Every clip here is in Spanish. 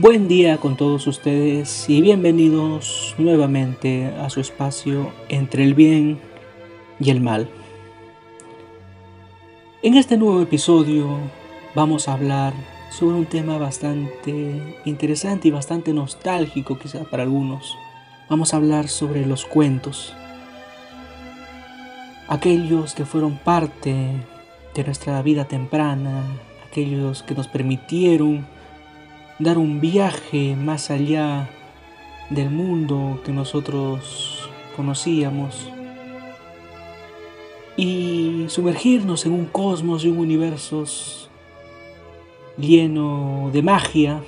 Buen día con todos ustedes y bienvenidos nuevamente a su espacio entre el bien y el mal. En este nuevo episodio vamos a hablar sobre un tema bastante interesante y bastante nostálgico quizá para algunos. Vamos a hablar sobre los cuentos. Aquellos que fueron parte de nuestra vida temprana, aquellos que nos permitieron dar un viaje más allá del mundo que nosotros conocíamos y sumergirnos en un cosmos y un universo lleno de magia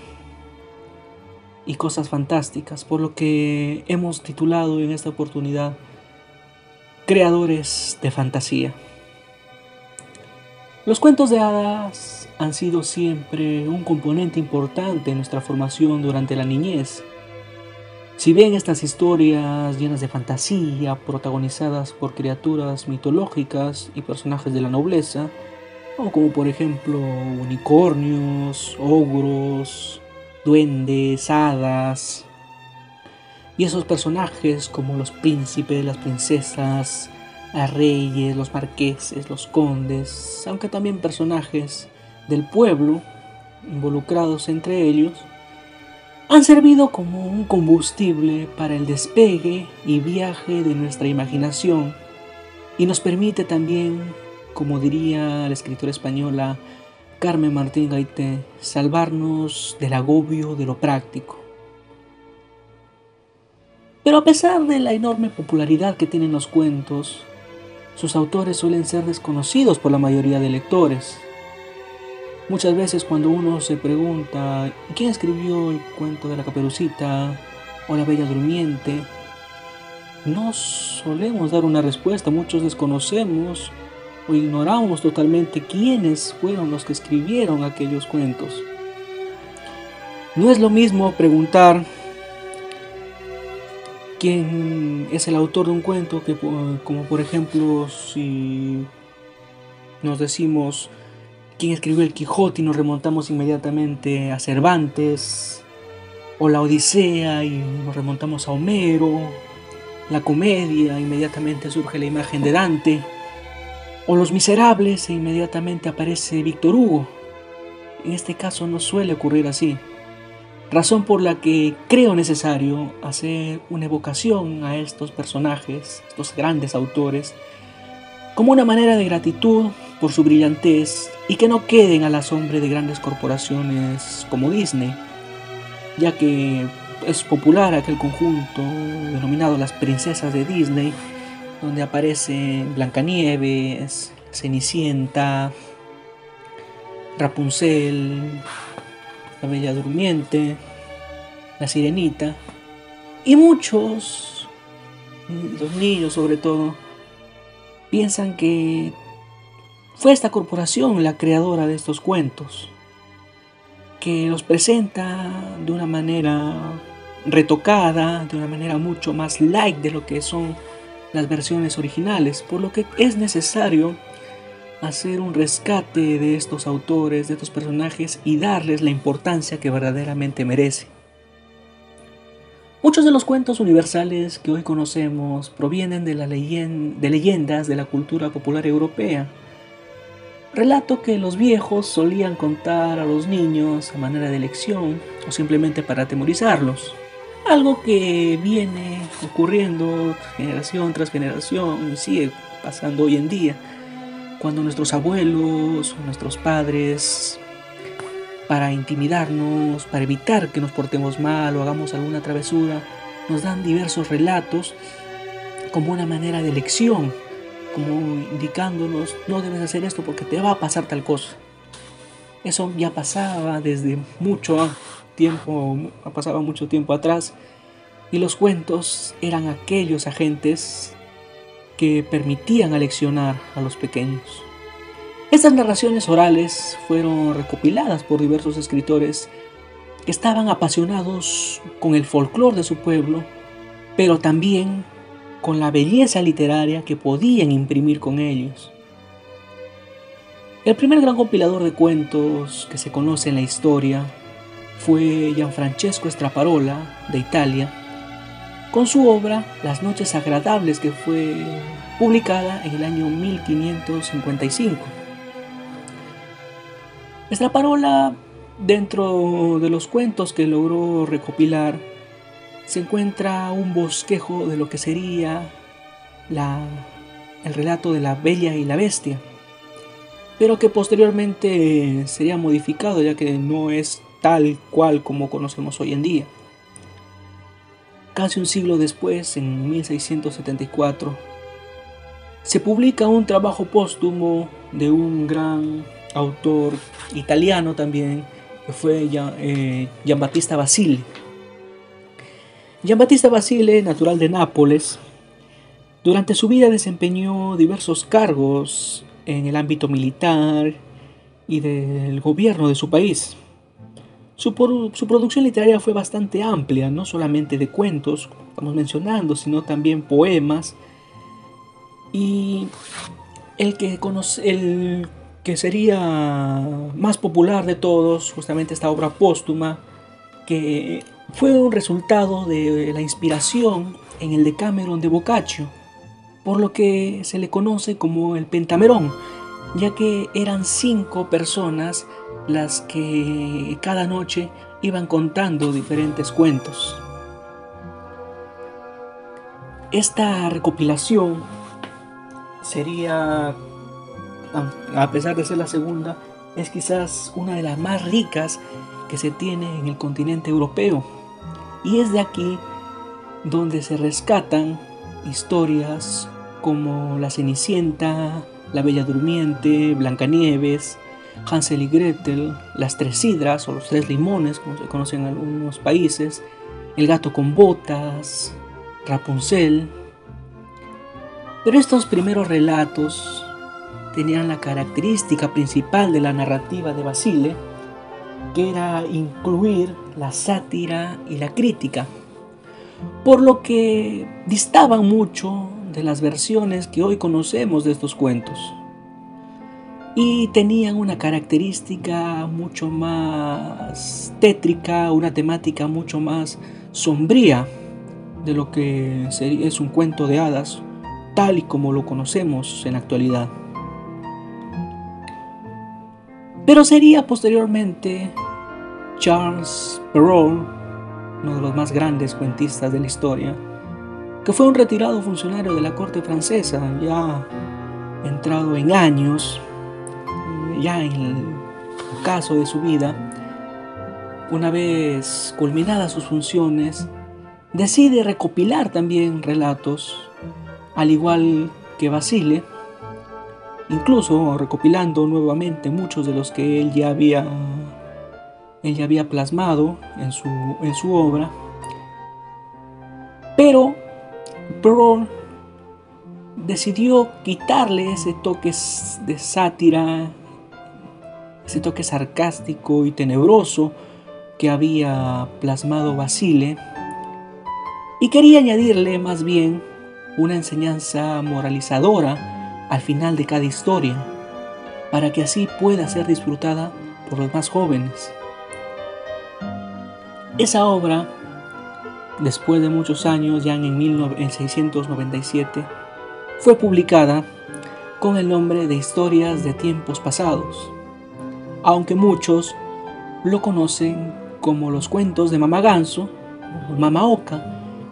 y cosas fantásticas, por lo que hemos titulado en esta oportunidad Creadores de Fantasía. Los cuentos de hadas han sido siempre un componente importante en nuestra formación durante la niñez. Si bien estas historias llenas de fantasía, protagonizadas por criaturas mitológicas y personajes de la nobleza, como por ejemplo unicornios, ogros, duendes, hadas, y esos personajes como los príncipes, las princesas, los reyes, los marqueses, los condes, aunque también personajes del pueblo involucrados entre ellos, han servido como un combustible para el despegue y viaje de nuestra imaginación y nos permite también, como diría la escritora española Carmen Martín Gaité, salvarnos del agobio de lo práctico. Pero a pesar de la enorme popularidad que tienen los cuentos, sus autores suelen ser desconocidos por la mayoría de lectores, Muchas veces cuando uno se pregunta quién escribió el cuento de la caperucita o la bella durmiente, no solemos dar una respuesta, muchos desconocemos o ignoramos totalmente quiénes fueron los que escribieron aquellos cuentos. No es lo mismo preguntar quién es el autor de un cuento que como por ejemplo si nos decimos quién escribió el Quijote y nos remontamos inmediatamente a Cervantes, o la Odisea y nos remontamos a Homero, la comedia, inmediatamente surge la imagen de Dante, o Los Miserables e inmediatamente aparece Víctor Hugo. En este caso no suele ocurrir así, razón por la que creo necesario hacer una evocación a estos personajes, estos grandes autores, como una manera de gratitud por su brillantez y que no queden a la sombra de grandes corporaciones como Disney, ya que es popular aquel conjunto denominado las princesas de Disney, donde aparecen Blancanieves, Cenicienta, Rapunzel, la Bella Durmiente, la Sirenita, y muchos, los niños sobre todo, piensan que fue esta corporación la creadora de estos cuentos, que los presenta de una manera retocada, de una manera mucho más light de lo que son las versiones originales, por lo que es necesario hacer un rescate de estos autores, de estos personajes y darles la importancia que verdaderamente merece. Muchos de los cuentos universales que hoy conocemos provienen de, la de leyendas de la cultura popular europea, Relato que los viejos solían contar a los niños a manera de lección o simplemente para atemorizarlos. Algo que viene ocurriendo generación tras generación y sigue pasando hoy en día. Cuando nuestros abuelos o nuestros padres, para intimidarnos, para evitar que nos portemos mal o hagamos alguna travesura, nos dan diversos relatos como una manera de lección como indicándonos, no debes hacer esto porque te va a pasar tal cosa. Eso ya pasaba desde mucho tiempo, pasaba mucho tiempo atrás, y los cuentos eran aquellos agentes que permitían aleccionar a los pequeños. Estas narraciones orales fueron recopiladas por diversos escritores que estaban apasionados con el folclore de su pueblo, pero también con la belleza literaria que podían imprimir con ellos. El primer gran compilador de cuentos que se conoce en la historia fue Gianfrancesco Straparola, de Italia, con su obra Las noches agradables, que fue publicada en el año 1555. Straparola, dentro de los cuentos que logró recopilar, se encuentra un bosquejo de lo que sería la, el relato de la Bella y la Bestia, pero que posteriormente sería modificado ya que no es tal cual como conocemos hoy en día. Casi un siglo después, en 1674, se publica un trabajo póstumo de un gran autor italiano también, que fue eh, Giambattista Basile. Giambattista Basile, natural de Nápoles, durante su vida desempeñó diversos cargos en el ámbito militar y del gobierno de su país. Su, su, producción literaria fue bastante amplia, no solamente de cuentos, como estamos mencionando, sino también poemas. Y el que, conoce, el que sería más popular de todos, justamente esta obra póstuma, que fue un resultado de la inspiración en el Decameron de Boccaccio, por lo que se le conoce como el Pentamerón, ya que eran cinco personas las que cada noche iban contando diferentes cuentos. Esta recopilación sería, a pesar de ser la segunda, es quizás una de las más ricas que se tiene en el continente europeo. Y es de aquí donde se rescatan historias como La Cenicienta, La Bella Durmiente, Blancanieves, Hansel y Gretel, Las Tres Sidras o los Tres Limones, como se conocen en algunos países, El Gato con Botas, Rapunzel. Pero estos primeros relatos tenían la característica principal de la narrativa de Basile, que era incluir la sátira y la crítica, por lo que distaban mucho de las versiones que hoy conocemos de estos cuentos. Y tenían una característica mucho más tétrica, una temática mucho más sombría de lo que es un cuento de hadas, tal y como lo conocemos en la actualidad. Pero sería posteriormente Charles Perrault, uno de los más grandes cuentistas de la historia, que fue un retirado funcionario de la corte francesa, ya entrado en años, ya en el caso de su vida, una vez culminadas sus funciones, decide recopilar también relatos, al igual que Basile, incluso recopilando nuevamente muchos de los que él ya había, él ya había plasmado en su, en su obra, pero Perrault decidió quitarle ese toque de sátira, ese toque sarcástico y tenebroso que había plasmado Basile y quería añadirle más bien una enseñanza moralizadora al final de cada historia, para que así pueda ser disfrutada por los más jóvenes. Esa obra después de muchos años, ya en 1697, fue publicada con el nombre de Historias de Tiempos Pasados, aunque muchos lo conocen como los cuentos de Mama Ganso, Mama Oca,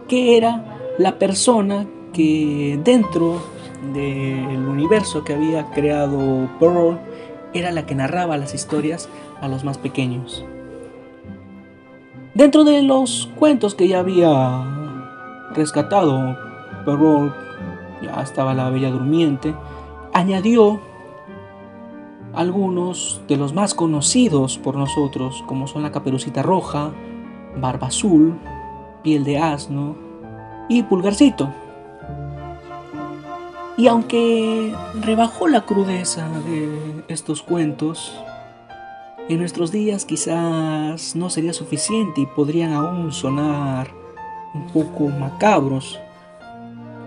que era la persona que dentro del universo que había creado Pearl era la que narraba las historias a los más pequeños. Dentro de los cuentos que ya había rescatado Perrault, ya estaba la Bella Durmiente, añadió algunos de los más conocidos por nosotros, como son la Caperucita Roja, Barba Azul, Piel de Asno y Pulgarcito. Y aunque rebajó la crudeza de estos cuentos, en nuestros días quizás no sería suficiente y podrían aún sonar un poco macabros.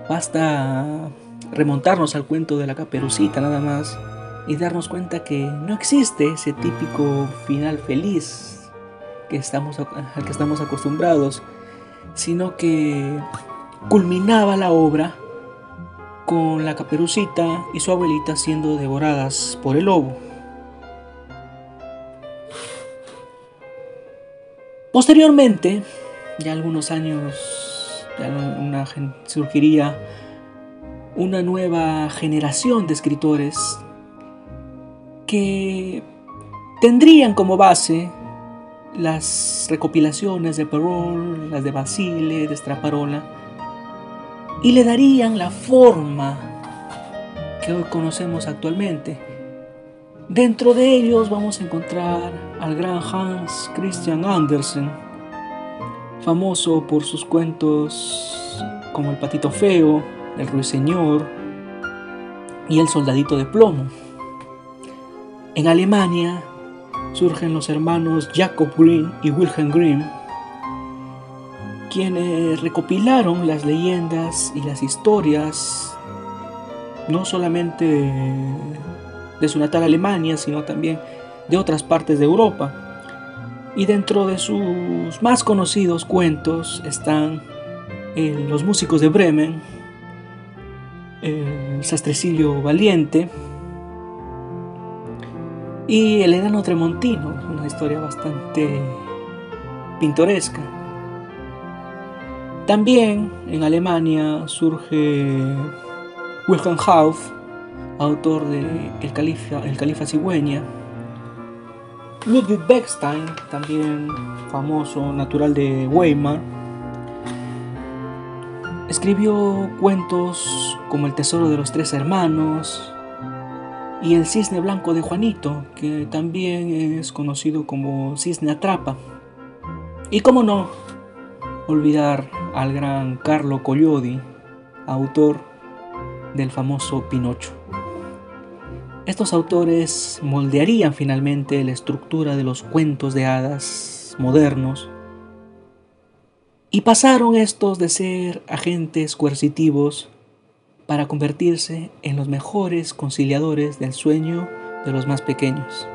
Basta remontarnos al cuento de la caperucita nada más y darnos cuenta que no existe ese típico final feliz que estamos, al que estamos acostumbrados, sino que culminaba la obra con la caperucita y su abuelita siendo devoradas por el lobo. Posteriormente, ya algunos años, surgiría una nueva generación de escritores que tendrían como base las recopilaciones de Perrault, las de Basile, de Straparola, y le darían la forma que hoy conocemos actualmente. Dentro de ellos vamos a encontrar al gran Hans Christian Andersen, famoso por sus cuentos como El patito feo, El ruiseñor y El soldadito de plomo. En Alemania surgen los hermanos Jacob Grimm y Wilhelm Grimm, quienes recopilaron las leyendas y las historias no solamente de su natal Alemania, sino también de otras partes de Europa. Y dentro de sus más conocidos cuentos están eh, Los músicos de Bremen, El sastrecillo valiente, y el enano tremontino, una historia bastante pintoresca. También en Alemania surge Wilhelm Hauff, autor de El Califa, el Califa Cigüeña. Ludwig Beckstein, también famoso, natural de Weimar, escribió cuentos como El Tesoro de los Tres Hermanos, y el cisne blanco de Juanito, que también es conocido como cisne atrapa. Y cómo no olvidar al gran Carlo Collodi, autor del famoso Pinocho. Estos autores moldearían finalmente la estructura de los cuentos de hadas modernos y pasaron estos de ser agentes coercitivos para convertirse en los mejores conciliadores del sueño de los más pequeños.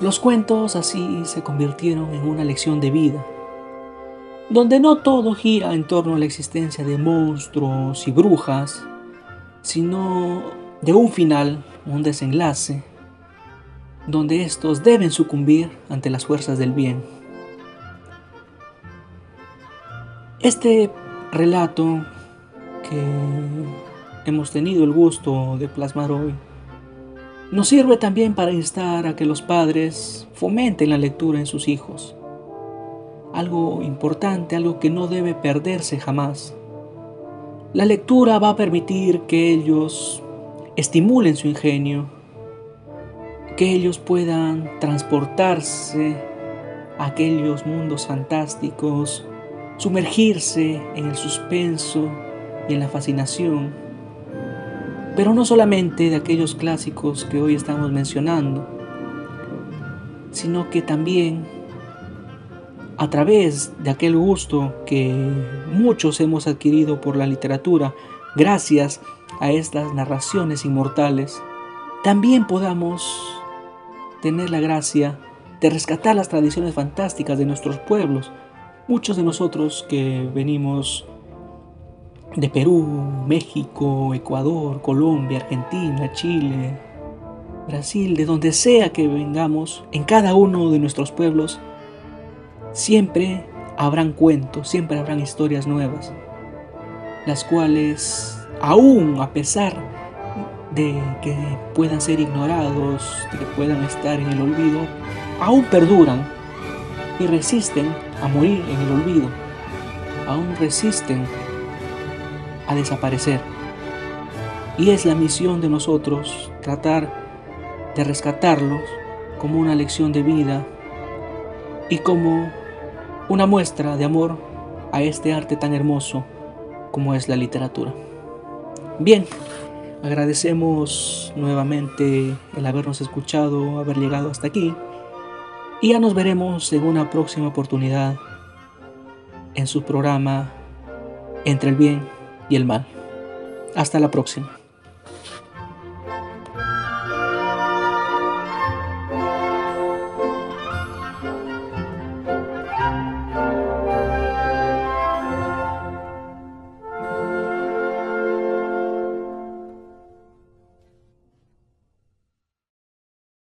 Los cuentos así se convirtieron en una lección de vida, donde no todo gira en torno a la existencia de monstruos y brujas, sino de un final, un desenlace, donde estos deben sucumbir ante las fuerzas del bien. Este relato que hemos tenido el gusto de plasmar hoy nos sirve también para instar a que los padres fomenten la lectura en sus hijos. Algo importante, algo que no debe perderse jamás. La lectura va a permitir que ellos estimulen su ingenio, que ellos puedan transportarse a aquellos mundos fantásticos sumergirse en el suspenso y en la fascinación, pero no solamente de aquellos clásicos que hoy estamos mencionando, sino que también a través de aquel gusto que muchos hemos adquirido por la literatura, gracias a estas narraciones inmortales, también podamos tener la gracia de rescatar las tradiciones fantásticas de nuestros pueblos, Muchos de nosotros que venimos de Perú, México, Ecuador, Colombia, Argentina, Chile, Brasil, de donde sea que vengamos, en cada uno de nuestros pueblos, siempre habrán cuentos, siempre habrán historias nuevas, las cuales, aún a pesar de que puedan ser ignorados, de que puedan estar en el olvido, aún perduran y resisten a morir en el olvido, aún resisten a desaparecer. Y es la misión de nosotros tratar de rescatarlos como una lección de vida y como una muestra de amor a este arte tan hermoso como es la literatura. Bien, agradecemos nuevamente el habernos escuchado, haber llegado hasta aquí. Y ya nos veremos en una próxima oportunidad en su programa Entre el bien y el mal. Hasta la próxima.